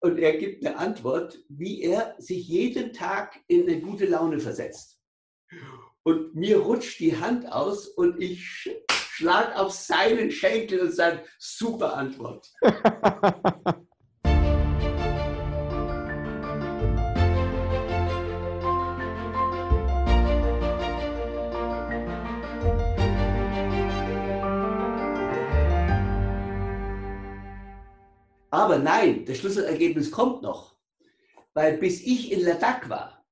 Und er gibt eine Antwort, wie er sich jeden Tag in eine gute Laune versetzt. Und mir rutscht die Hand aus und ich schlag auf seinen Schenkel und sage, super Antwort. Aber nein, das Schlüsselergebnis kommt noch. Weil bis ich in Ladakh war,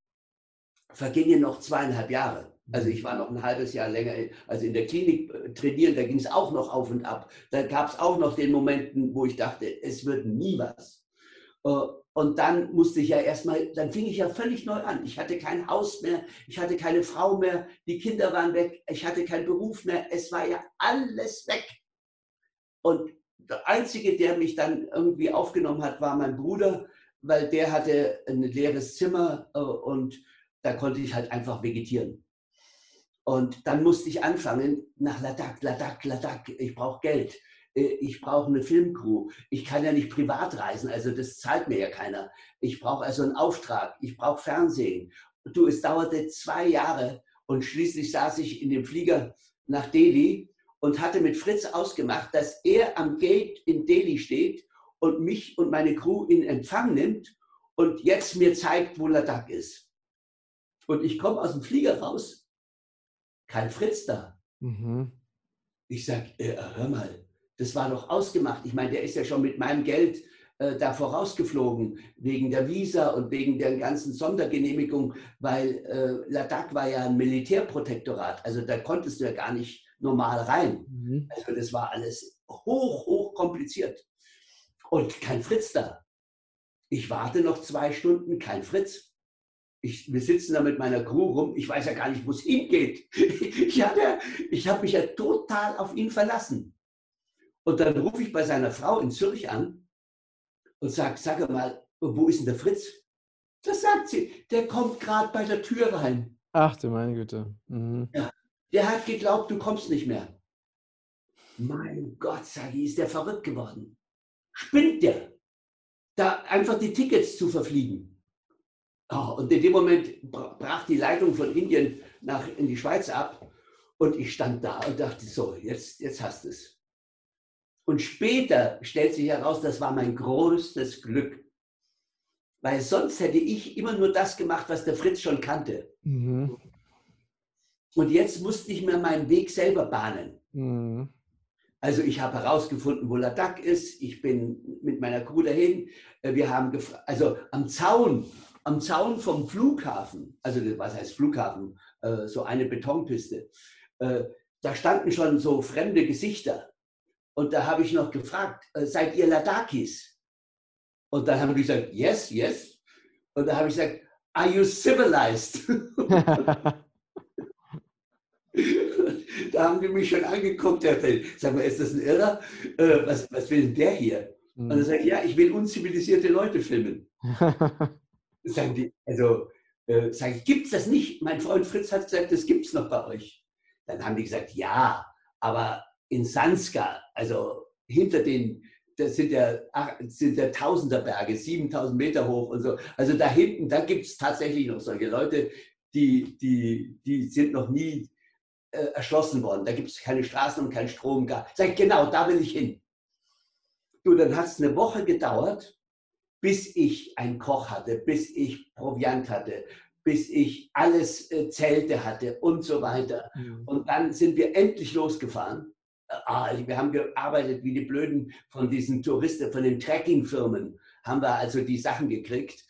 vergingen noch zweieinhalb Jahre. Also ich war noch ein halbes Jahr länger, also in der Klinik äh, trainieren, da ging es auch noch auf und ab. Da gab es auch noch den Momenten, wo ich dachte, es wird nie was. Äh, und dann musste ich ja erstmal, dann fing ich ja völlig neu an. Ich hatte kein Haus mehr, ich hatte keine Frau mehr, die Kinder waren weg, ich hatte keinen Beruf mehr, es war ja alles weg. Und der Einzige, der mich dann irgendwie aufgenommen hat, war mein Bruder, weil der hatte ein leeres Zimmer äh, und da konnte ich halt einfach vegetieren. Und dann musste ich anfangen nach Ladakh, Ladakh, Ladakh. Ich brauche Geld. Äh, ich brauche eine Filmcrew. Ich kann ja nicht privat reisen, also das zahlt mir ja keiner. Ich brauche also einen Auftrag. Ich brauche Fernsehen. Du, es dauerte zwei Jahre und schließlich saß ich in dem Flieger nach Delhi und hatte mit Fritz ausgemacht, dass er am Gate in Delhi steht und mich und meine Crew in Empfang nimmt und jetzt mir zeigt, wo Ladakh ist. Und ich komme aus dem Flieger raus, kein Fritz da. Mhm. Ich sage, äh, hör mal, das war doch ausgemacht. Ich meine, der ist ja schon mit meinem Geld äh, da vorausgeflogen, wegen der Visa und wegen der ganzen Sondergenehmigung, weil äh, Ladakh war ja ein Militärprotektorat. Also da konntest du ja gar nicht normal rein. Mhm. Also das war alles hoch, hoch kompliziert. Und kein Fritz da. Ich warte noch zwei Stunden, kein Fritz. Ich, wir sitzen da mit meiner Crew rum. Ich weiß ja gar nicht, wo es hingeht. ich habe ich hab mich ja total auf ihn verlassen. Und dann rufe ich bei seiner Frau in Zürich an und sage, sag mal, wo ist denn der Fritz? Das sagt sie, der kommt gerade bei der Tür rein. Ach du meine Güte. Mhm. Ja, der hat geglaubt, du kommst nicht mehr. Mein Gott, sage ich, ist der verrückt geworden. Spinnt der? Da einfach die Tickets zu verfliegen. Oh, und in dem Moment brach die Leitung von Indien nach, in die Schweiz ab. Und ich stand da und dachte, so, jetzt, jetzt hast du es. Und später stellt sich heraus, das war mein größtes Glück. Weil sonst hätte ich immer nur das gemacht, was der Fritz schon kannte. Mhm. Und jetzt musste ich mir meinen Weg selber bahnen. Mhm. Also ich habe herausgefunden, wo Ladakh ist. Ich bin mit meiner Crew dahin. Äh, wir haben also am Zaun, am Zaun vom Flughafen, also was heißt Flughafen, äh, so eine Betonpiste, äh, da standen schon so fremde Gesichter. Und da habe ich noch gefragt, seid ihr Ladakis? Und dann haben die gesagt, yes, yes. Und da habe ich gesagt, are you civilized? da haben die mich schon angeguckt. Dachte, sag mal, ist das ein Irrer? Äh, was, was will denn der hier? Mhm. Und dann sage ich, ja, ich will unzivilisierte Leute filmen. sagen die, also, äh, sage ich, gibt es das nicht? Mein Freund Fritz hat gesagt, das gibt es noch bei euch. Dann haben die gesagt, ja, aber in Sanska, also hinter den, das sind ja, sind ja Tausenderberge, 7000 Meter hoch und so. Also da hinten, da gibt es tatsächlich noch solche Leute, die, die, die sind noch nie äh, erschlossen worden. Da gibt es keine Straßen und keinen Strom. Sag ich, genau, da will ich hin. Du, dann hat es eine Woche gedauert, bis ich einen Koch hatte, bis ich Proviant hatte, bis ich alles äh, Zelte hatte und so weiter. Mhm. Und dann sind wir endlich losgefahren. Äh, ah, wir haben gearbeitet wie die Blöden von diesen Touristen, von den Trekkingfirmen, haben wir also die Sachen gekriegt.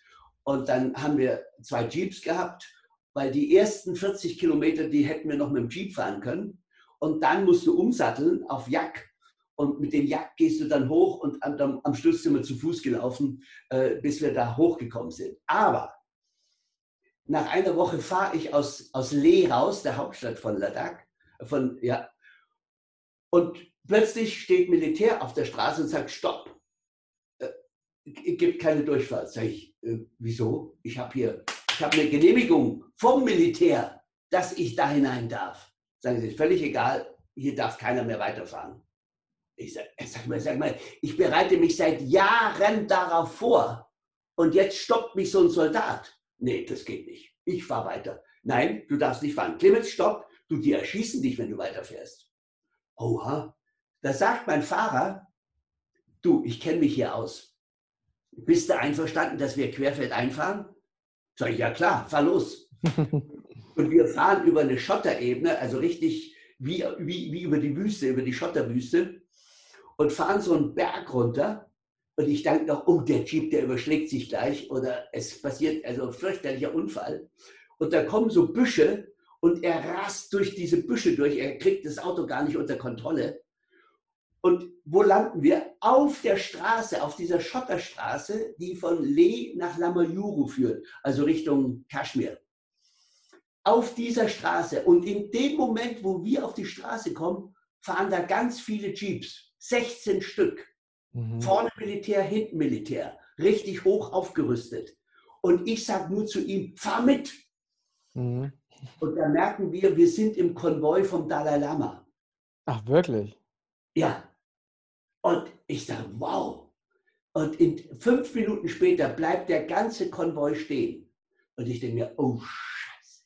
Und dann haben wir zwei Jeeps gehabt weil die ersten 40 Kilometer, die hätten wir noch mit dem Jeep fahren können. Und dann musst du umsatteln auf Jack. Und mit dem Jack gehst du dann hoch und am, am Schluss sind wir zu Fuß gelaufen, äh, bis wir da hochgekommen sind. Aber nach einer Woche fahre ich aus, aus Leh raus, der Hauptstadt von Ladakh. Von, ja, und plötzlich steht Militär auf der Straße und sagt, stopp, äh, gibt keine Durchfahrt. Sag ich, äh, wieso? Ich habe hier ich habe eine Genehmigung vom Militär, dass ich da hinein darf. Sagen Sie, völlig egal, hier darf keiner mehr weiterfahren. Ich sag, sag, mal, sag mal, ich bereite mich seit Jahren darauf vor und jetzt stoppt mich so ein Soldat. Nee, das geht nicht. Ich fahre weiter. Nein, du darfst nicht fahren. Clemens, stopp, du, die erschießen dich, wenn du weiterfährst. Oha, da sagt mein Fahrer, du, ich kenne mich hier aus. Bist du einverstanden, dass wir querfeld einfahren? Sag ich, ja klar, fahr los. und wir fahren über eine Schotterebene, also richtig wie, wie, wie über die Wüste, über die Schotterwüste und fahren so einen Berg runter. Und ich denke noch, oh, der Jeep, der überschlägt sich gleich oder es passiert also ein fürchterlicher Unfall. Und da kommen so Büsche und er rast durch diese Büsche durch. Er kriegt das Auto gar nicht unter Kontrolle. Und wo landen wir? Auf der Straße, auf dieser Schotterstraße, die von Leh nach Lamayuru führt, also Richtung Kaschmir. Auf dieser Straße. Und in dem Moment, wo wir auf die Straße kommen, fahren da ganz viele Jeeps. 16 Stück. Mhm. Vorne Militär, hinten Militär. Richtig hoch aufgerüstet. Und ich sage nur zu ihm, fahr mit. Mhm. Und da merken wir, wir sind im Konvoi vom Dalai Lama. Ach, wirklich? Ja. Ich sage, wow. Und in fünf Minuten später bleibt der ganze Konvoi stehen. Und ich denke mir, oh Scheiße,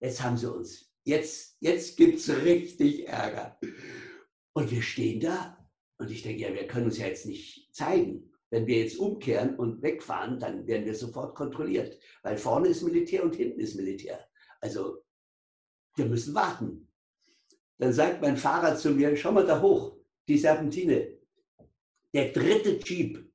jetzt haben sie uns. Jetzt, jetzt gibt es richtig Ärger. Und wir stehen da und ich denke, ja, wir können uns ja jetzt nicht zeigen. Wenn wir jetzt umkehren und wegfahren, dann werden wir sofort kontrolliert, weil vorne ist Militär und hinten ist Militär. Also wir müssen warten. Dann sagt mein Fahrer zu mir, schau mal da hoch, die Serpentine. Der dritte Jeep,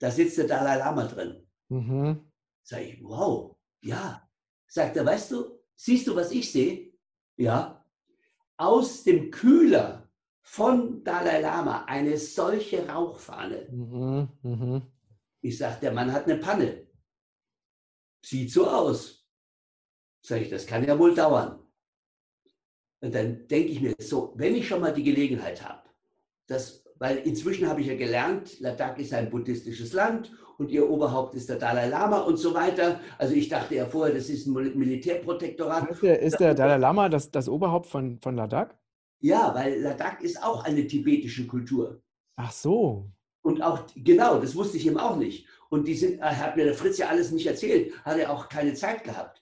da sitzt der Dalai Lama drin. Mhm. Sag ich, wow, ja. Sagt er, weißt du, siehst du, was ich sehe? Ja. Aus dem Kühler von Dalai Lama eine solche Rauchfahne. Mhm, mh. Ich sage, der Mann hat eine Panne. Sieht so aus. Sage ich, das kann ja wohl dauern. Und dann denke ich mir so, wenn ich schon mal die Gelegenheit habe, das, weil inzwischen habe ich ja gelernt, Ladakh ist ein buddhistisches Land und ihr Oberhaupt ist der Dalai Lama und so weiter. Also ich dachte ja vorher, das ist ein Militärprotektorat. Ist der, ist der Dalai Lama das, das Oberhaupt von, von Ladakh? Ja, weil Ladakh ist auch eine tibetische Kultur. Ach so. Und auch, genau, das wusste ich eben auch nicht. Und die sind, äh, hat mir der Fritz ja alles nicht erzählt, hat er auch keine Zeit gehabt.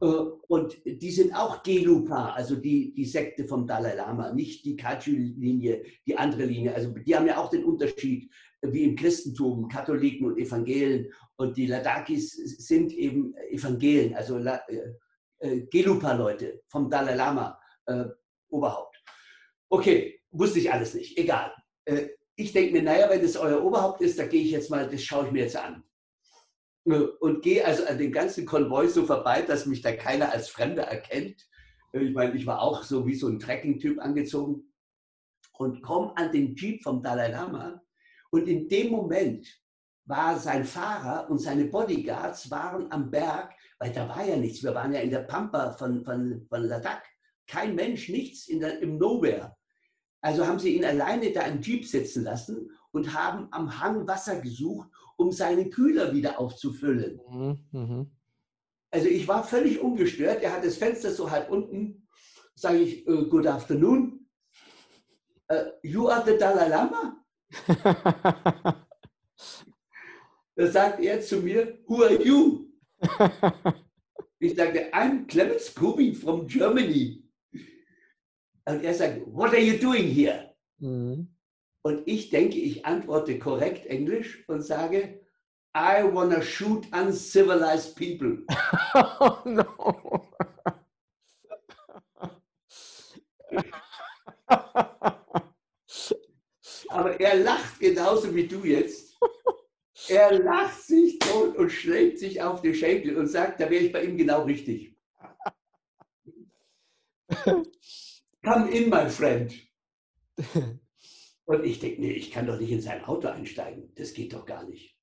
Äh, und die sind auch Gelupa, also die, die Sekte vom Dalai Lama, nicht die Kaju-Linie, die andere Linie. Also die haben ja auch den Unterschied, wie im Christentum, Katholiken und Evangelen. Und die Ladakis sind eben Evangelen, also äh, äh, Gelupa-Leute vom Dalai Lama, äh, Oberhaupt. Okay, wusste ich alles nicht. Egal. Äh, ich denke mir, naja, wenn das euer Oberhaupt ist, da gehe ich jetzt mal, das schaue ich mir jetzt an. Äh, und gehe also an den ganzen Konvoi so vorbei, dass mich da keiner als Fremder erkennt. Äh, ich meine, ich war auch so wie so ein Trekking-Typ angezogen und komme an den Jeep vom Dalai Lama. Und in dem Moment war sein Fahrer und seine Bodyguards waren am Berg, weil da war ja nichts. Wir waren ja in der Pampa von, von, von Ladakh. Kein Mensch, nichts in der, im Nowhere. Also haben sie ihn alleine da im Jeep sitzen lassen und haben am Hang Wasser gesucht, um seinen Kühler wieder aufzufüllen. Mhm. mhm. Also ich war völlig ungestört. Er hat das Fenster so halb unten. Sage ich, uh, good afternoon. Uh, you are the Dalai Lama? da sagt er zu mir, who are you? ich sagte, I'm Clemens Kubi from Germany. Und er sagt, what are you doing here? Mhm. Und ich denke, ich antworte korrekt Englisch und sage, I wanna shoot uncivilized people. oh no. Aber er lacht genauso wie du jetzt. Er lacht sich tot und schlägt sich auf die Schenkel und sagt, da wäre ich bei ihm genau richtig. Come in, my friend. Und ich denke, nee, ich kann doch nicht in sein Auto einsteigen. Das geht doch gar nicht.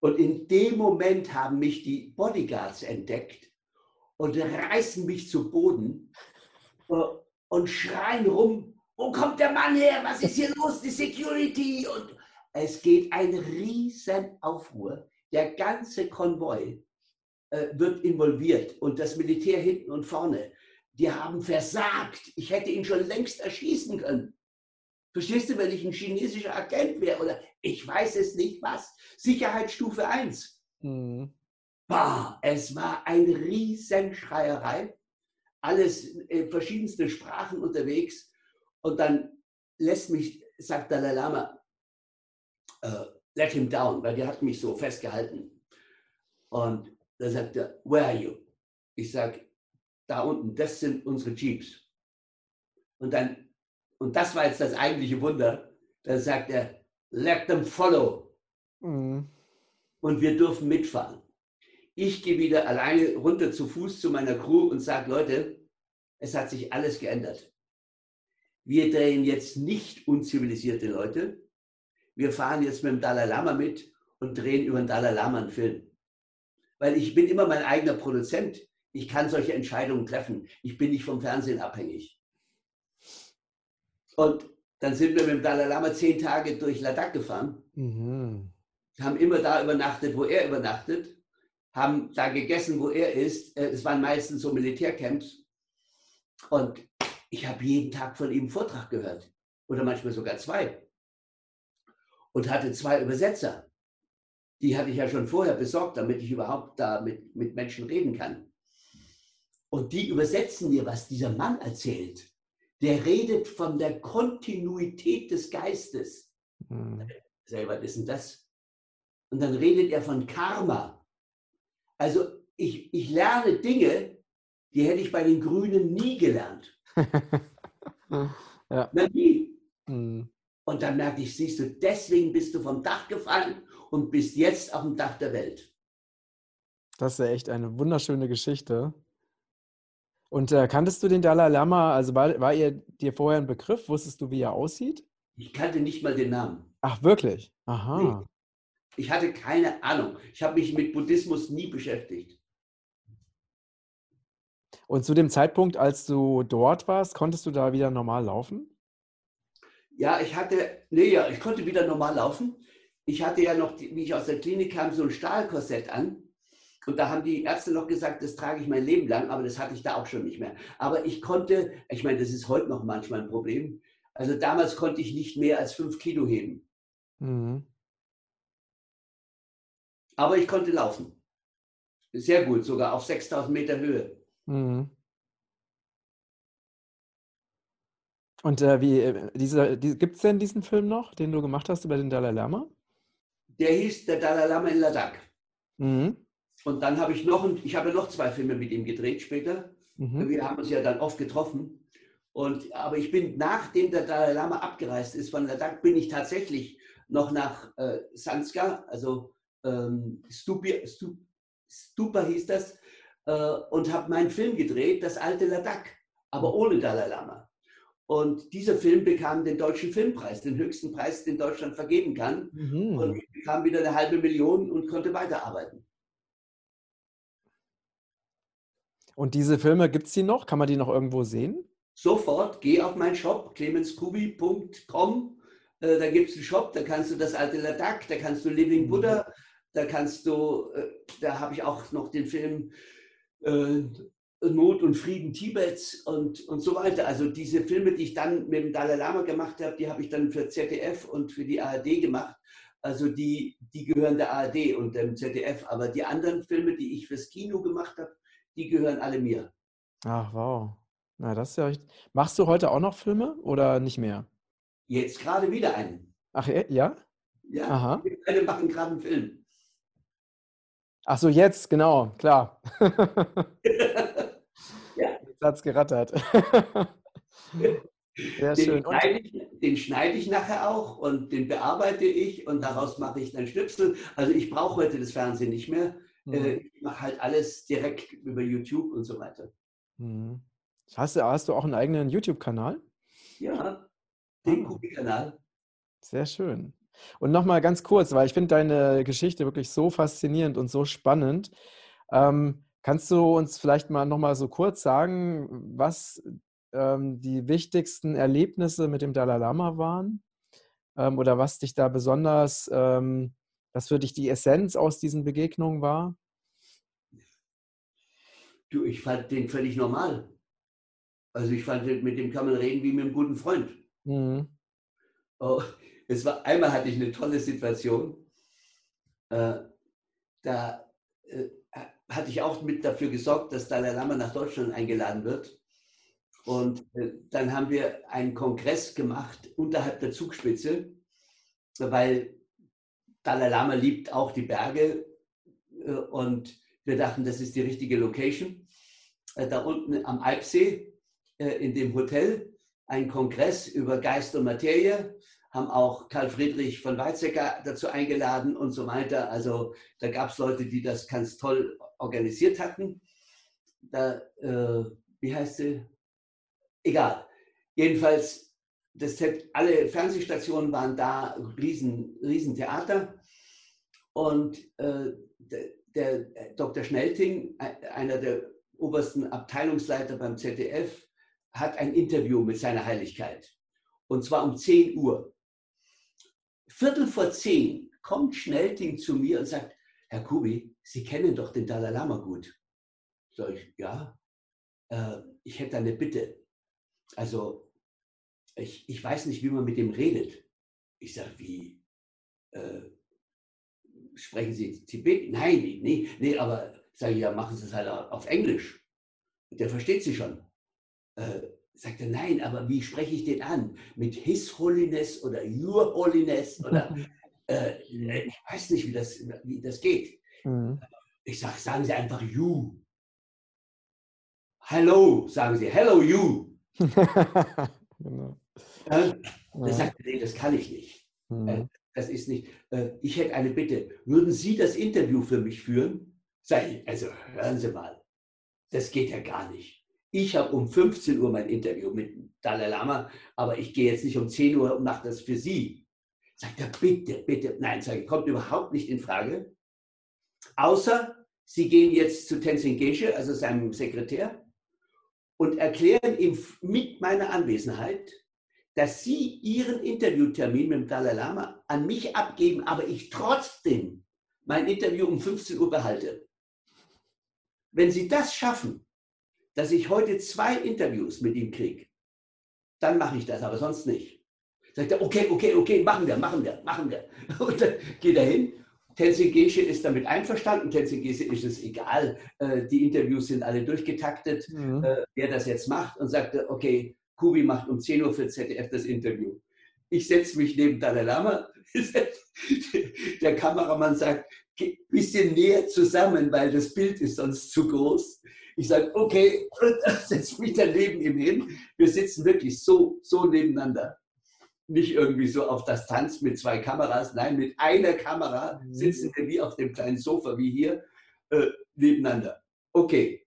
Und in dem Moment haben mich die Bodyguards entdeckt und reißen mich zu Boden äh, und schreien rum, wo kommt der Mann her? Was ist hier los? Die Security. Und es geht ein riesen Aufruhr. Der ganze Konvoi äh, wird involviert und das Militär hinten und vorne die haben versagt. Ich hätte ihn schon längst erschießen können. Verstehst du, wenn ich ein chinesischer Agent wäre oder ich weiß es nicht was, Sicherheitsstufe 1. Mhm. Bah, es war eine Riesenschreierei, alles äh, verschiedenste Sprachen unterwegs und dann lässt mich, sagt Dalai Lama, uh, let him down, weil der hat mich so festgehalten. Und da sagt er, where are you? Ich sage, da unten, das sind unsere Jeeps. Und dann, und das war jetzt das eigentliche Wunder, da sagt er, let them follow. Mhm. Und wir dürfen mitfahren. Ich gehe wieder alleine runter zu Fuß zu meiner Crew und sage, Leute, es hat sich alles geändert. Wir drehen jetzt nicht unzivilisierte Leute. Wir fahren jetzt mit dem Dalai Lama mit und drehen über den Dalai Lama einen Film. Weil ich bin immer mein eigener Produzent. Ich kann solche Entscheidungen treffen. Ich bin nicht vom Fernsehen abhängig. Und dann sind wir mit dem Dalai Lama zehn Tage durch Ladakh gefahren, mhm. haben immer da übernachtet, wo er übernachtet, haben da gegessen, wo er ist. Äh, es waren meistens so Militärcamps. Und ich habe jeden Tag von ihm einen Vortrag gehört. Oder manchmal sogar zwei. Und hatte zwei Übersetzer. Die hatte ich ja schon vorher besorgt, damit ich überhaupt da mit, mit Menschen reden kann. Und die übersetzen mir, was dieser Mann erzählt. Der redet von der Kontinuität des Geistes. Mhm. Selber, was ist denn das? Und dann redet er von Karma. Also ich, ich lerne Dinge, die hätte ich bei den Grünen nie gelernt. ja. Na, nie. Mhm. Und dann merke ich, siehst du, deswegen bist du vom Dach gefallen und bist jetzt auf dem Dach der Welt. Das ist ja echt eine wunderschöne Geschichte. Und äh, kanntest du den Dalai Lama? Also war, war er dir vorher ein Begriff? Wusstest du, wie er aussieht? Ich kannte nicht mal den Namen. Ach, wirklich? Aha. Nee. Ich hatte keine Ahnung. Ich habe mich mit Buddhismus nie beschäftigt. Und zu dem Zeitpunkt, als du dort warst, konntest du da wieder normal laufen? Ja, ich hatte, nee, ja, ich konnte wieder normal laufen. Ich hatte ja noch, wie ich aus der Klinik kam, so ein Stahlkorsett an. Und da haben die Ärzte noch gesagt, das trage ich mein Leben lang, aber das hatte ich da auch schon nicht mehr. Aber ich konnte, ich meine, das ist heute noch manchmal ein Problem. Also damals konnte ich nicht mehr als fünf Kilo heben. Mhm. Aber ich konnte laufen. Sehr gut, sogar auf 6000 Meter Höhe. Mhm. Und äh, wie, äh, diese, die, gibt es denn diesen Film noch, den du gemacht hast über den Dalai Lama? Der hieß Der Dalai Lama in Ladakh. Mhm. Und dann habe ich noch, ich habe noch zwei Filme mit ihm gedreht später. Mhm. Wir haben uns ja dann oft getroffen. Und, aber ich bin, nachdem der Dalai Lama abgereist ist von Ladakh, bin ich tatsächlich noch nach äh, Sanskar, also ähm, Stupi, Stup, Stupa hieß das, äh, und habe meinen Film gedreht, das alte Ladakh, aber ohne Dalai Lama. Und dieser Film bekam den Deutschen Filmpreis, den höchsten Preis, den Deutschland vergeben kann. Mhm. Und ich bekam wieder eine halbe Million und konnte weiterarbeiten. Und diese Filme, gibt es die noch? Kann man die noch irgendwo sehen? Sofort, geh auf meinen Shop, clemenskubi.com. Äh, da gibt es einen Shop, da kannst du das alte Ladakh, da kannst du Living mhm. Buddha, da kannst du, äh, da habe ich auch noch den Film äh, Not und Frieden Tibets und, und so weiter. Also diese Filme, die ich dann mit dem Dalai Lama gemacht habe, die habe ich dann für ZDF und für die ARD gemacht. Also die, die gehören der ARD und dem ZDF. Aber die anderen Filme, die ich fürs Kino gemacht habe, die gehören alle mir. Ach, wow. Na, das ist ja echt. Machst du heute auch noch Filme oder nicht mehr? Jetzt gerade wieder einen. Ach, ja? Ja, Aha. wir machen gerade einen Film. Ach so, jetzt, genau, klar. ja. Jetzt hat es gerattert. Sehr den schön. Schneide ich, den schneide ich nachher auch und den bearbeite ich und daraus mache ich dann Schnipsel. Also ich brauche heute das Fernsehen nicht mehr. Mhm. Äh, ich mache halt alles direkt über YouTube und so weiter. Mhm. Hast, du, hast du auch einen eigenen YouTube-Kanal? Ja, den ah. kanal Sehr schön. Und nochmal ganz kurz, weil ich finde deine Geschichte wirklich so faszinierend und so spannend. Ähm, kannst du uns vielleicht mal nochmal so kurz sagen, was ähm, die wichtigsten Erlebnisse mit dem Dalai Lama waren? Ähm, oder was dich da besonders ähm, was für dich die Essenz aus diesen Begegnungen war? Du, ich fand den völlig normal. Also ich fand, mit dem kann man reden wie mit einem guten Freund. Mhm. Oh, es war, einmal hatte ich eine tolle Situation. Äh, da äh, hatte ich auch mit dafür gesorgt, dass Dalai Lama nach Deutschland eingeladen wird. Und äh, dann haben wir einen Kongress gemacht unterhalb der Zugspitze, weil Dalai Lama liebt auch die Berge äh, und wir dachten, das ist die richtige Location. Äh, da unten am Alpsee in dem Hotel ein Kongress über Geist und Materie, haben auch Karl Friedrich von Weizsäcker dazu eingeladen und so weiter. Also da gab es Leute, die das ganz toll organisiert hatten. Da, äh, wie heißt sie? Egal. Jedenfalls, das, alle Fernsehstationen waren da, riesen, riesen Theater. Und äh, der, der Dr. Schnelting, einer der obersten Abteilungsleiter beim ZDF, hat ein Interview mit seiner Heiligkeit. Und zwar um 10 Uhr. Viertel vor 10 kommt Schnelting zu mir und sagt, Herr Kubi, Sie kennen doch den Dalai Lama gut. Sag ich, ja, äh, ich hätte eine Bitte. Also, ich, ich weiß nicht, wie man mit dem redet. Ich sage, wie? Äh, sprechen Sie Tibet? Nein, nee, nee, aber sage ich, ja, machen Sie es halt auf Englisch. Der versteht Sie schon. Äh, sagt er, nein, aber wie spreche ich den an? Mit His Holiness oder Your Holiness oder äh, ich weiß nicht, wie das, wie das geht. Mhm. Ich sage, sagen Sie einfach You. Hello, sagen Sie, Hello You. genau. Ja. sagt nee, das kann ich nicht. Mhm. Das ist nicht. Äh, ich hätte eine Bitte. Würden Sie das Interview für mich führen? Sag ich, also hören Sie mal, das geht ja gar nicht. Ich habe um 15 Uhr mein Interview mit Dalai Lama, aber ich gehe jetzt nicht um 10 Uhr und mache das für Sie. Sagt er, bitte, bitte. Nein, sage ich, kommt überhaupt nicht in Frage. Außer Sie gehen jetzt zu Tenzin Geshe, also seinem Sekretär, und erklären ihm mit meiner Anwesenheit, dass Sie Ihren Interviewtermin mit dem Dalai Lama an mich abgeben, aber ich trotzdem mein Interview um 15 Uhr behalte. Wenn Sie das schaffen, dass ich heute zwei Interviews mit ihm kriege, dann mache ich das, aber sonst nicht. Sagt er, okay, okay, okay, machen wir, machen wir, machen wir. Und dann geht er hin. Tenzin Gesche ist damit einverstanden. Tenzin Gesche ist es egal. Äh, die Interviews sind alle durchgetaktet, mhm. Äh, wer das jetzt macht. Und sagte, okay, Kubi macht um 10 Uhr für ZDF das Interview. Ich setze mich neben Dalai Lama. Der Kameramann sagt, ein bisschen näher zusammen, weil das Bild ist sonst zu groß. Ich sage, okay, setze mich daneben ihm hin. Wir sitzen wirklich so, so nebeneinander. Nicht irgendwie so auf Distanz mit zwei Kameras, nein, mit einer Kamera mhm. sitzen wir wie auf dem kleinen Sofa, wie hier, äh, nebeneinander. Okay,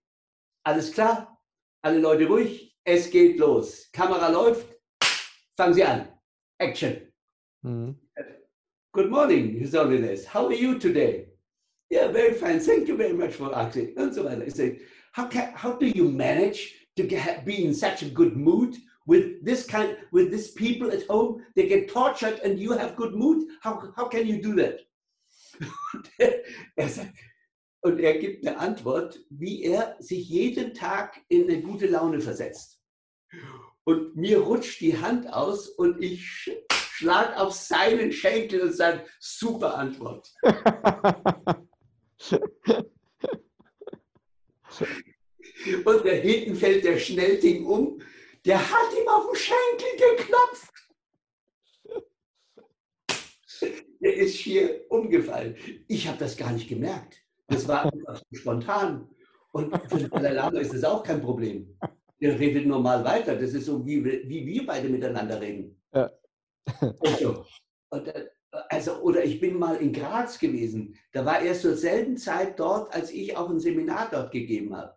alles klar? Alle Leute ruhig, es geht los. Kamera läuft, fangen Sie an. Action. Mhm. Good morning, His Holiness. How are you today? Yeah, very fine. Thank you very much for asking. Und so weiter. Ich sage, how can how do you manage to get, be in such a good mood with this kind with these people at home they get tortured and you have good mood how, how can you do that und er, gibt eine Antwort wie er sich jeden Tag in eine gute Laune versetzt und mir rutscht die Hand aus und ich schlag auf seinen Schenkel und sage super Antwort Und der hinten fällt der Schnellting um. Der hat ihm auf den Schenkel geklopft. Der ist hier umgefallen. Ich habe das gar nicht gemerkt. Das war einfach spontan. Und für den Dalai Lama ist das auch kein Problem. Der redet normal weiter. Das ist so, wie, wie wir beide miteinander reden. Ja. Also, und, also, oder ich bin mal in Graz gewesen. Da war er zur selben Zeit dort, als ich auch ein Seminar dort gegeben habe.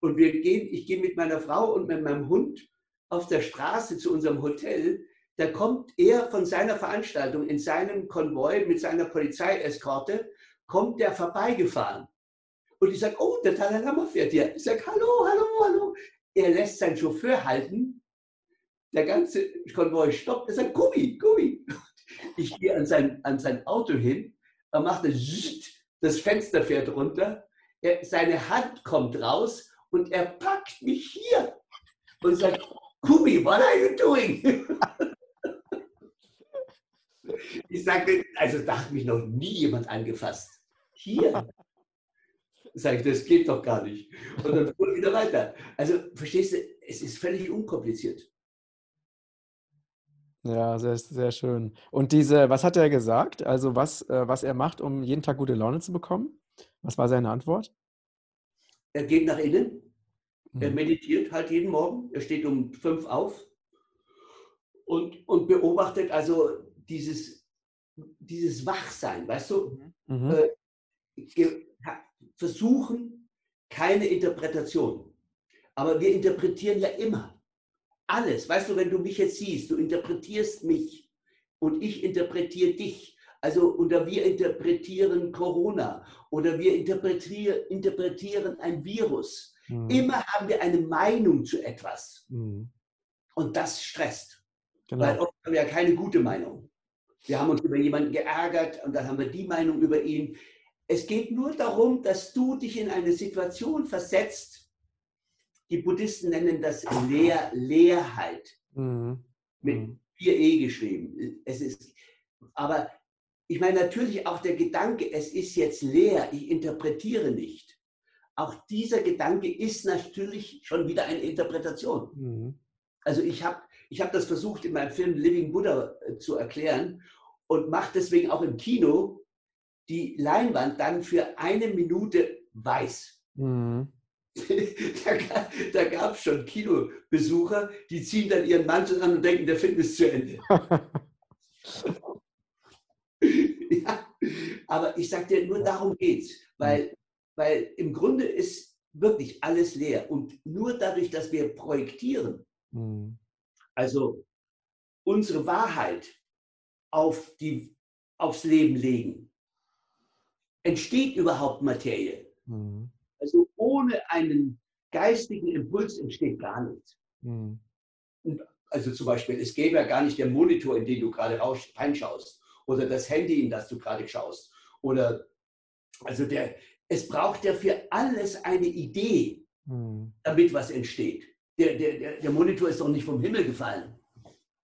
Und wir gehen, ich gehe mit meiner Frau und mit meinem Hund auf der Straße zu unserem Hotel. Da kommt er von seiner Veranstaltung in seinem Konvoi mit seiner Polizeieskorte, kommt der vorbeigefahren. Und ich sage, oh, der Dalai Lama fährt hier. Ich sage, hallo, hallo, hallo. Er lässt seinen Chauffeur halten. Der ganze Konvoi stoppt. Er sagt, Gummi, Gummi. Ich gehe an sein, an sein Auto hin. Er macht das Fenster fährt runter. Er, seine Hand kommt raus und er packt mich hier und sagt, Kumi, what are you doing? Ich sagte, also da hat mich noch nie jemand angefasst. Hier. Sag ich, das geht doch gar nicht. Und dann fuhr wieder weiter. Also, verstehst du, es ist völlig unkompliziert. Ja, sehr, sehr schön. Und diese, was hat er gesagt? Also, was, äh, was er macht, um jeden Tag gute Laune zu bekommen? Was war seine Antwort? Er geht nach innen, er Mhm. meditiert halt jeden Morgen, er steht um fünf auf und, und beobachtet also dieses, dieses Wachsein, weißt du? Mhm. Äh, ge- ha- versuchen keine Interpretation. Aber wir interpretieren ja immer alles. Weißt du, wenn du mich jetzt siehst, du interpretierst mich und ich interpretiere dich. Also, oder wir interpretieren Corona oder wir interpretier, interpretieren ein Virus. Mhm. Immer haben wir eine Meinung zu etwas. Mhm. Und das stresst. Weil Genau. oft haben wir ja keine gute Meinung. Wir haben uns über jemanden geärgert und dann haben wir die Meinung über ihn. Es geht nur darum, dass du dich in eine Situation versetzt. Die Buddhisten nennen das Leer, Leerheit Mhm. mit Mhm. 4e geschrieben. Es ist, aber ich meine natürlich auch der Gedanke, es ist jetzt leer, ich interpretiere nicht. Auch dieser Gedanke ist natürlich schon wieder eine Interpretation. Mhm. Also ich habe ich hab das versucht in meinem Film Living Buddha äh, zu erklären und mache deswegen auch im Kino die Leinwand dann für eine Minute weiß. Mhm. da da gab es schon Kinobesucher, die ziehen dann ihren Mantel an und denken, der Film ist zu Ende. ja, aber ich sage dir, nur darum geht's, weil, weil im Grunde ist wirklich alles leer und nur dadurch, dass wir projektieren, Mhm. Also unsere Wahrheit auf die, aufs Leben legen, entsteht überhaupt Materie. Mhm. Also ohne einen geistigen Impuls entsteht gar nichts. Mhm. Also zum Beispiel, es gäbe ja gar nicht der Monitor, in den du gerade reinschaust oder das Handy, in das du gerade schaust. Oder also der, es braucht ja für alles eine Idee, Mhm. damit was entsteht. Der, der, der, Monitor ist doch nicht vom Himmel gefallen.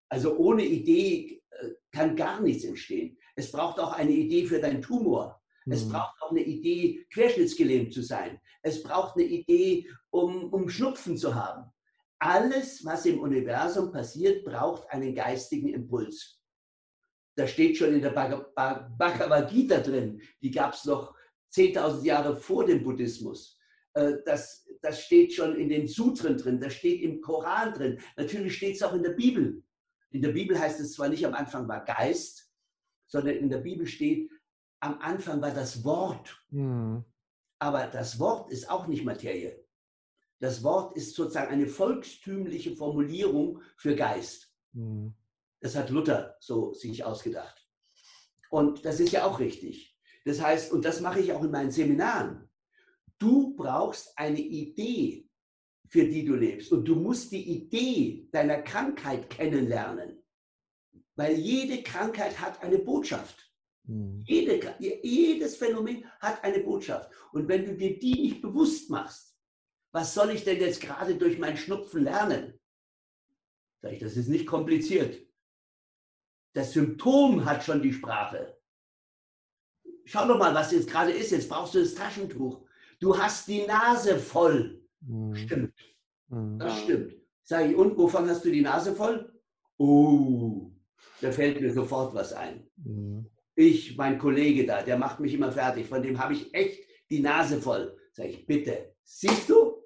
Also ohne Idee äh, kann gar nichts entstehen. Es braucht auch eine Idee für deinen Tumor. Es Mhm. braucht auch eine Idee, querschnittsgelähmt zu sein. Es braucht eine Idee, um, um Schnupfen zu haben. Alles, was im Universum passiert, braucht einen geistigen Impuls. Das steht schon in der Bhag- Bhag- Bhagavad Gita drin. Die gab es noch 10.000 Jahre vor dem Buddhismus. Äh, Das, das steht schon in den Sutren drin, das steht im Koran drin. Natürlich steht es auch in der Bibel. In der Bibel heißt es zwar nicht, am Anfang war Geist, sondern in der Bibel steht, am Anfang war das Wort. Mhm. Aber das Wort ist auch nicht Materie. Das Wort ist sozusagen eine volkstümliche Formulierung für Geist. Mhm. Das hat Luther so sich ausgedacht. Und das ist ja auch richtig. Das heißt, und das mache ich auch in meinen Seminaren. Du brauchst eine Idee, für die du lebst. Und du musst die Idee deiner Krankheit kennenlernen. Weil jede Krankheit hat eine Botschaft. Mhm. Jede, jedes Phänomen hat eine Botschaft. Und wenn du dir die nicht bewusst machst, was soll ich denn jetzt gerade durch meinen Schnupfen lernen? Sag ich, das ist nicht kompliziert. Das Symptom hat schon die Sprache. Schau doch mal, was jetzt gerade ist. Jetzt brauchst du das Taschentuch. Du hast die Nase voll. Mhm. Stimmt, Mhm. das stimmt. Sag ich, und wovon hast du die Nase voll? Oh, da fällt mir sofort was ein. Mhm. ich, mein Kollege da, der macht mich immer fertig, von dem habe ich echt die Nase voll. Sag ich, bitte, siehst du?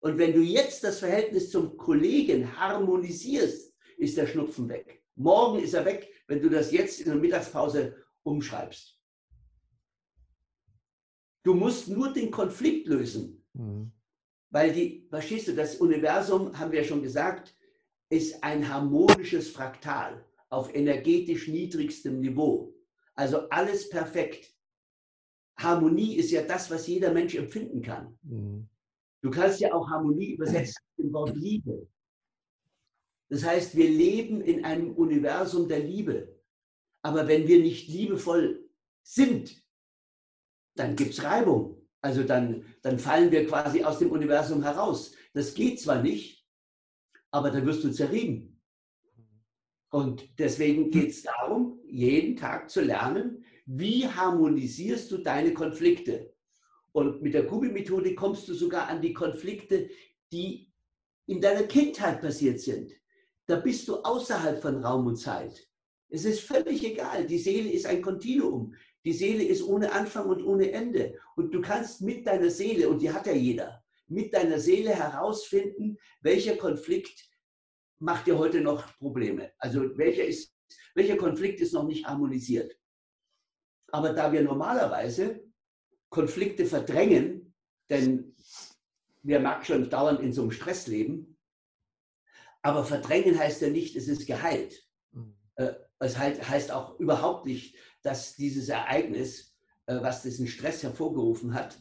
Und wenn du jetzt das Verhältnis zum Kollegen harmonisierst, ist der Schnupfen weg. Morgen ist er weg, wenn du das jetzt in der Mittagspause umschreibst. Du musst nur den Konflikt lösen, Mhm. weil die, verstehst du, das Universum, haben wir ja schon gesagt, ist ein harmonisches Fraktal auf energetisch niedrigstem Niveau. Also alles perfekt. Harmonie ist ja das, was jeder Mensch empfinden kann. Mhm. Du kannst ja auch Harmonie übersetzen mit dem Wort Liebe. Das heißt, wir leben in einem Universum der Liebe. Aber wenn wir nicht liebevoll sind, dann gibt es Reibung. Also dann, dann fallen wir quasi aus dem Universum heraus. Das geht zwar nicht, aber dann wirst du zerrieben. Und deswegen geht es darum, jeden Tag zu lernen, wie harmonisierst du deine Konflikte. Und mit der Kubi-Methode kommst du sogar an die Konflikte, die in deiner Kindheit passiert sind. Da bist du außerhalb von Raum und Zeit. Es ist völlig egal. Die Seele ist ein Kontinuum. Die Seele ist ohne Anfang und ohne Ende. Und du kannst mit deiner Seele, und die hat ja jeder, mit deiner Seele herausfinden, welcher Konflikt macht dir heute noch Probleme. Also welcher, ist, welcher Konflikt ist noch nicht harmonisiert. Aber da wir normalerweise Konflikte verdrängen, denn wir merken schon dauernd in so einem Stress leben, aber verdrängen heißt ja nicht, es ist geheilt. Mhm. Äh, es heißt auch überhaupt nicht, dass dieses Ereignis, äh, was diesen Stress hervorgerufen hat,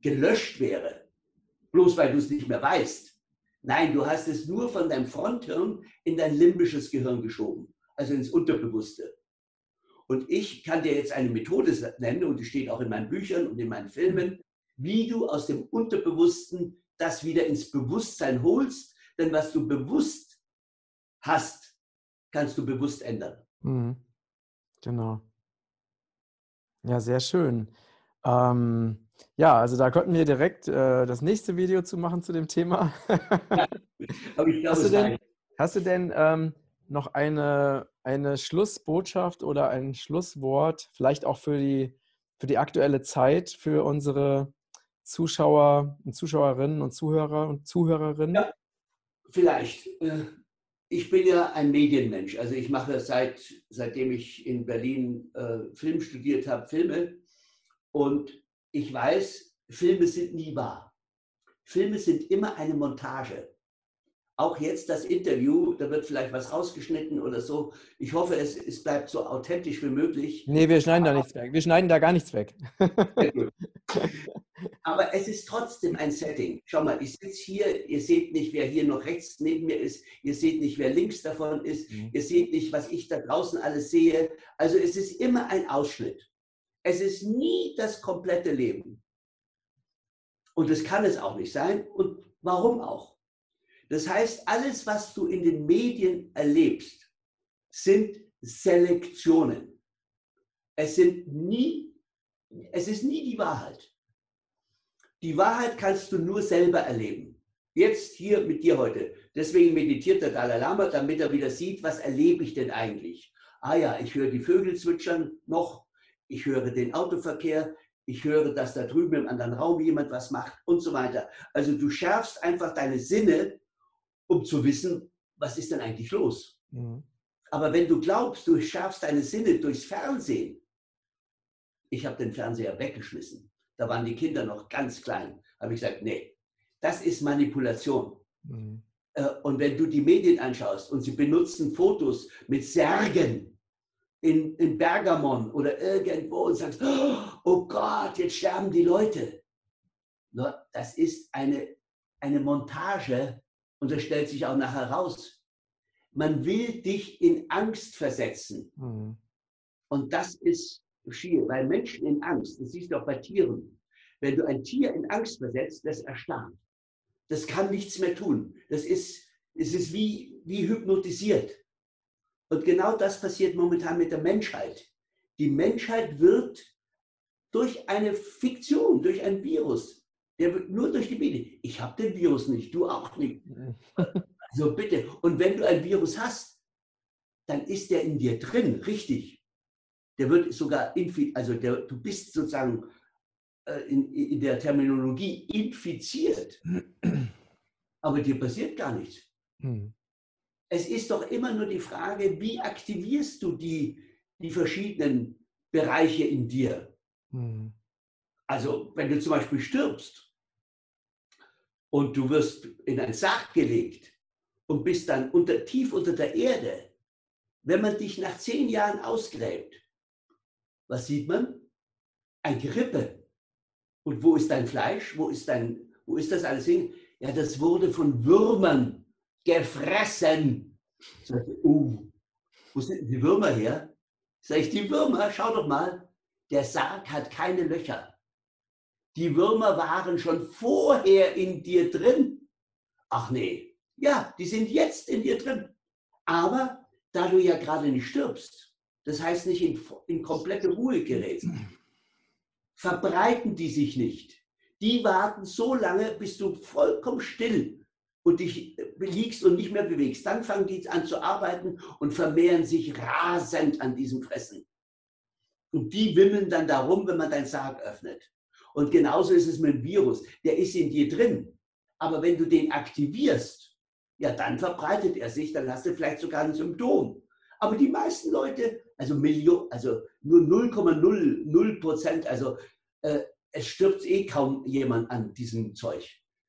gelöscht wäre, bloß weil du es nicht mehr weißt. Nein, du hast es nur von deinem Fronthirn in dein limbisches Gehirn geschoben, also ins Unterbewusste. Und ich kann dir jetzt eine Methode nennen, und die steht auch in meinen Büchern und in meinen Filmen, wie du aus dem Unterbewussten das wieder ins Bewusstsein holst. Denn was du bewusst hast, kannst du bewusst ändern. Mhm. Genau. Ja, sehr schön. Ähm, ja, also da könnten wir direkt äh, das nächste Video zu machen zu dem Thema. Hast, du denn, hast du denn ähm, noch eine, eine Schlussbotschaft oder ein Schlusswort, vielleicht auch für die, für die aktuelle Zeit, für unsere Zuschauer und Zuschauerinnen und Zuhörer und Zuhörerinnen? Ja, vielleicht. Äh, ich bin ja ein Medienmensch. Also ich mache seit, seitdem ich in Berlin äh, Film studiert habe, Filme. Und ich weiß, Filme sind nie wahr. Filme sind immer eine Montage. Auch jetzt das Interview, da wird vielleicht was rausgeschnitten oder so. Ich hoffe, es, es bleibt so authentisch wie möglich. Nee, wir schneiden da nichts weg. Wir schneiden da gar nichts weg. Aber es ist trotzdem ein Setting. Schau mal, ich sitze hier, ihr seht nicht, wer hier noch rechts neben mir ist, ihr seht nicht, wer links davon ist, mhm. ihr seht nicht, was ich da draußen alles sehe. Also es ist immer ein Ausschnitt. Es ist nie das komplette Leben. Und es kann es auch nicht sein. Und warum auch? Das heißt, alles, was du in den Medien erlebst, sind Selektionen. Es sind nie, es ist nie die Wahrheit. Die Wahrheit kannst du nur selber erleben. Jetzt hier mit dir heute. Deswegen meditiert der Dalai Lama, damit er wieder sieht, was erlebe ich denn eigentlich. Ah ja, ich höre die Vögel zwitschern noch, ich höre den Autoverkehr, ich höre, dass da drüben im anderen Raum jemand was macht und so weiter. Also du schärfst einfach deine Sinne, um zu wissen, was ist denn eigentlich los. Mhm. Aber wenn du glaubst, du schärfst deine Sinne durchs Fernsehen, ich habe den Fernseher weggeschmissen. Da waren die Kinder noch ganz klein. Habe ich gesagt, nee, das ist Manipulation. Mhm. Äh, und wenn du die Medien anschaust und sie benutzen Fotos mit Särgen, in, in Bergamon oder irgendwo und sagst, oh Gott, jetzt sterben die Leute. Das ist eine, eine Montage und das stellt sich auch nachher raus. Man will dich in Angst versetzen. Mhm. Und das ist schier, weil Menschen in Angst, das siehst du auch bei Tieren, wenn du ein Tier in Angst versetzt, das erstarrt. Das kann nichts mehr tun. Das ist, es ist wie, wie hypnotisiert. Und genau das passiert momentan mit der Menschheit. Die Menschheit wird durch eine Fiktion, durch ein Virus, der wird nur durch die Medien. Ich habe den Virus nicht, du auch nicht. Also bitte. Und wenn du ein Virus hast, dann ist der in dir drin, richtig. Der wird sogar, also der, du bist sozusagen äh, in, in der Terminologie infiziert. Aber dir passiert gar nichts. Hm es ist doch immer nur die Frage, wie aktivierst du die, die verschiedenen Bereiche in dir? Mhm. Also wenn du zum Beispiel stirbst und du wirst in ein Sarg gelegt und bist dann unter, tief unter der Erde, wenn man dich nach zehn Jahren ausgräbt, was sieht man? Ein Gerippe. Und wo ist dein Fleisch? Wo ist, dein, wo ist das alles hin? Ja, das wurde von Würmern gefressen. Ich, oh, wo sind die Würmer her? Sag ich, die Würmer, schau doch mal, der Sarg hat keine Löcher. Die Würmer waren schon vorher in dir drin. Ach nee, ja, die sind jetzt in dir drin. Aber da du ja gerade nicht stirbst, das heißt nicht in, in komplette Ruhe gerätst, verbreiten die sich nicht. Die warten so lange, bis du vollkommen still und dich liegst und nicht mehr bewegst. Dann fangen die an zu arbeiten und vermehren sich rasend an diesem Fressen. Und die wimmeln dann darum, wenn man deinen Sarg öffnet. Und genauso ist es mit dem Virus. Der ist in dir drin. Aber wenn du den aktivierst, ja, dann verbreitet er sich, dann hast du vielleicht sogar ein Symptom. Aber die meisten Leute, also, Million, also nur 0,00 Prozent, also äh, es stirbt eh kaum jemand an diesem Zeug,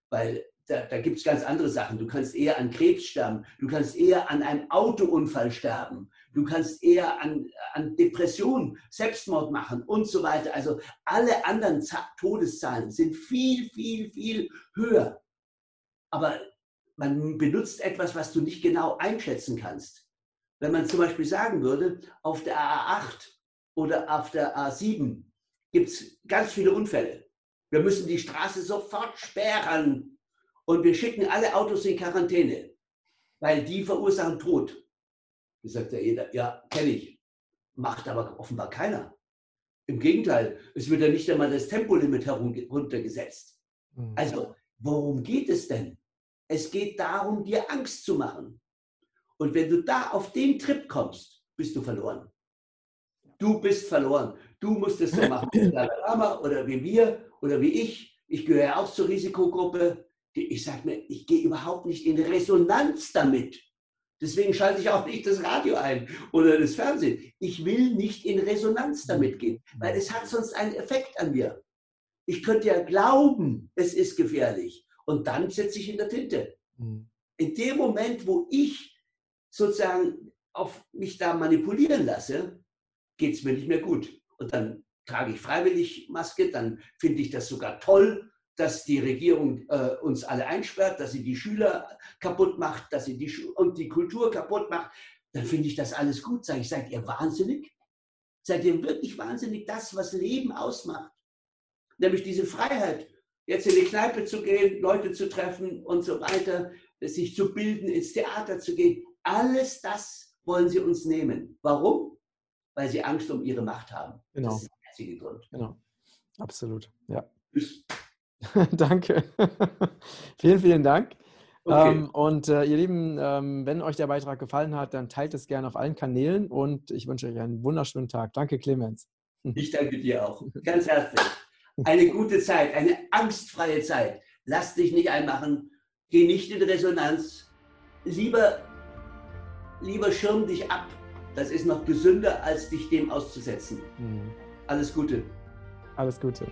weil da, da gibt es ganz andere Sachen. Du kannst eher an Krebs sterben, du kannst eher an einem Autounfall sterben, du kannst eher an, an Depression, Selbstmord machen und so weiter. Also alle anderen Todeszahlen sind viel, viel, viel höher. Aber man benutzt etwas, was du nicht genau einschätzen kannst. Wenn man zum Beispiel sagen würde, auf der A8 oder auf der A7 gibt es ganz viele Unfälle. Wir müssen die Straße sofort sperren und wir schicken alle Autos in Quarantäne, weil die verursachen Tod. Das sagt ja jeder, ja, kenne ich. Macht aber offenbar keiner. Im Gegenteil, es wird ja nicht einmal das Tempolimit heruntergesetzt. Mhm. Also, worum geht es denn? Es geht darum, dir Angst zu machen. Und wenn du da auf den Trip kommst, bist du verloren. Du bist verloren. Du musst es so machen wie Lama oder wie wir oder wie ich. Ich gehöre auch zur Risikogruppe. Ich sage mir, ich gehe überhaupt nicht in Resonanz damit. Deswegen schalte ich auch nicht das Radio ein oder das Fernsehen. Ich will nicht in Resonanz damit gehen, weil es hat sonst einen Effekt an mir. Ich könnte ja glauben, es ist gefährlich und dann setze ich in der Tinte. Mhm. In dem Moment, wo ich sozusagen auf mich da manipulieren lasse, geht es mir nicht mehr gut. Und dann trage ich freiwillig Maske, dann finde ich das sogar toll, dass die Regierung äh, uns alle einsperrt, dass sie die Schüler kaputt macht, dass sie die Schu und die Kultur kaputt macht. Dann finde ich das alles gut. Sage ich, seid ihr wahnsinnig? Seid ihr wirklich wahnsinnig? Das, was Leben ausmacht, nämlich diese Freiheit, jetzt in die Kneipe zu gehen, Leute zu treffen und so weiter, sich zu bilden, ins Theater zu gehen. Alles das wollen sie uns nehmen. Warum? Weil sie Angst um ihre Macht haben. Genau. Das ist der einzige Grund. Genau. Absolut. Ja. Tschüss. Danke. vielen, vielen Dank. Okay. Ähm, und äh, ihr Lieben, ähm, wenn euch der Beitrag gefallen hat, dann teilt es gerne auf allen Kanälen und ich wünsche euch einen wunderschönen Tag. Danke, Clemens. Ich danke dir auch. Ganz herzlich eine gute Zeit, eine angstfreie Zeit. Lass dich nicht einmachen, geh nicht in Resonanz. Lieber, lieber schirm dich ab. Das ist noch gesünder, als dich dem auszusetzen. Mhm. Alles Gute. Alles Gute.